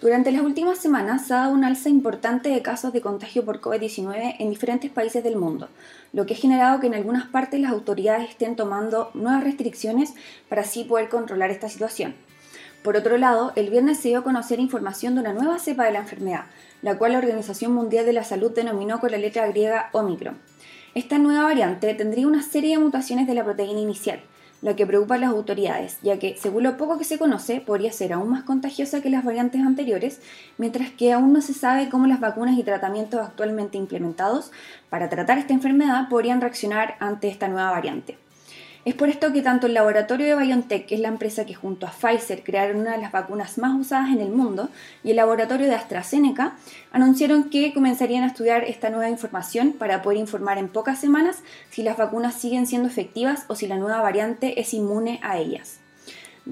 Durante las últimas semanas se ha dado un alza importante de casos de contagio por COVID-19 en diferentes países del mundo, lo que ha generado que en algunas partes las autoridades estén tomando nuevas restricciones para así poder controlar esta situación. Por otro lado, el viernes se dio a conocer información de una nueva cepa de la enfermedad, la cual la Organización Mundial de la Salud denominó con la letra griega Omicron. Esta nueva variante tendría una serie de mutaciones de la proteína inicial, la que preocupa a las autoridades, ya que, según lo poco que se conoce, podría ser aún más contagiosa que las variantes anteriores, mientras que aún no se sabe cómo las vacunas y tratamientos actualmente implementados para tratar esta enfermedad podrían reaccionar ante esta nueva variante. Es por esto que tanto el laboratorio de BioNTech, que es la empresa que junto a Pfizer crearon una de las vacunas más usadas en el mundo, y el laboratorio de AstraZeneca anunciaron que comenzarían a estudiar esta nueva información para poder informar en pocas semanas si las vacunas siguen siendo efectivas o si la nueva variante es inmune a ellas.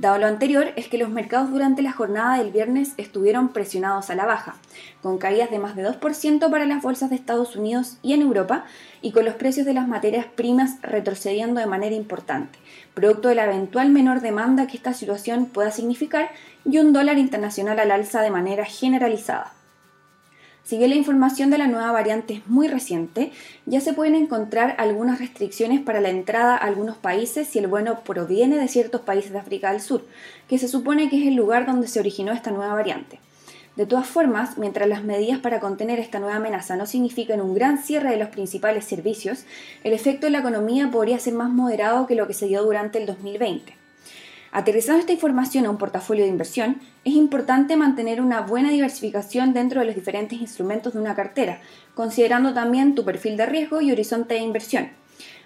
Dado lo anterior, es que los mercados durante la jornada del viernes estuvieron presionados a la baja, con caídas de más de 2% para las bolsas de Estados Unidos y en Europa, y con los precios de las materias primas retrocediendo de manera importante, producto de la eventual menor demanda que esta situación pueda significar y un dólar internacional al alza de manera generalizada. Si bien la información de la nueva variante es muy reciente, ya se pueden encontrar algunas restricciones para la entrada a algunos países si el bueno proviene de ciertos países de África del Sur, que se supone que es el lugar donde se originó esta nueva variante. De todas formas, mientras las medidas para contener esta nueva amenaza no significan un gran cierre de los principales servicios, el efecto en la economía podría ser más moderado que lo que se dio durante el 2020. Aterrizando esta información a un portafolio de inversión, es importante mantener una buena diversificación dentro de los diferentes instrumentos de una cartera, considerando también tu perfil de riesgo y horizonte de inversión.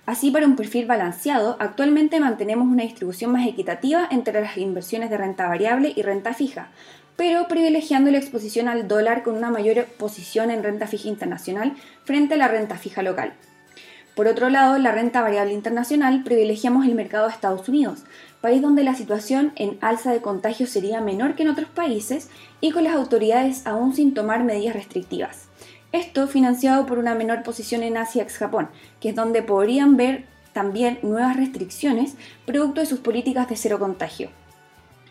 Así, para un perfil balanceado, actualmente mantenemos una distribución más equitativa entre las inversiones de renta variable y renta fija, pero privilegiando la exposición al dólar con una mayor posición en renta fija internacional frente a la renta fija local. Por otro lado, en la renta variable internacional privilegiamos el mercado de Estados Unidos, país donde la situación en alza de contagios sería menor que en otros países y con las autoridades aún sin tomar medidas restrictivas. Esto financiado por una menor posición en Asia ex Japón, que es donde podrían ver también nuevas restricciones producto de sus políticas de cero contagio.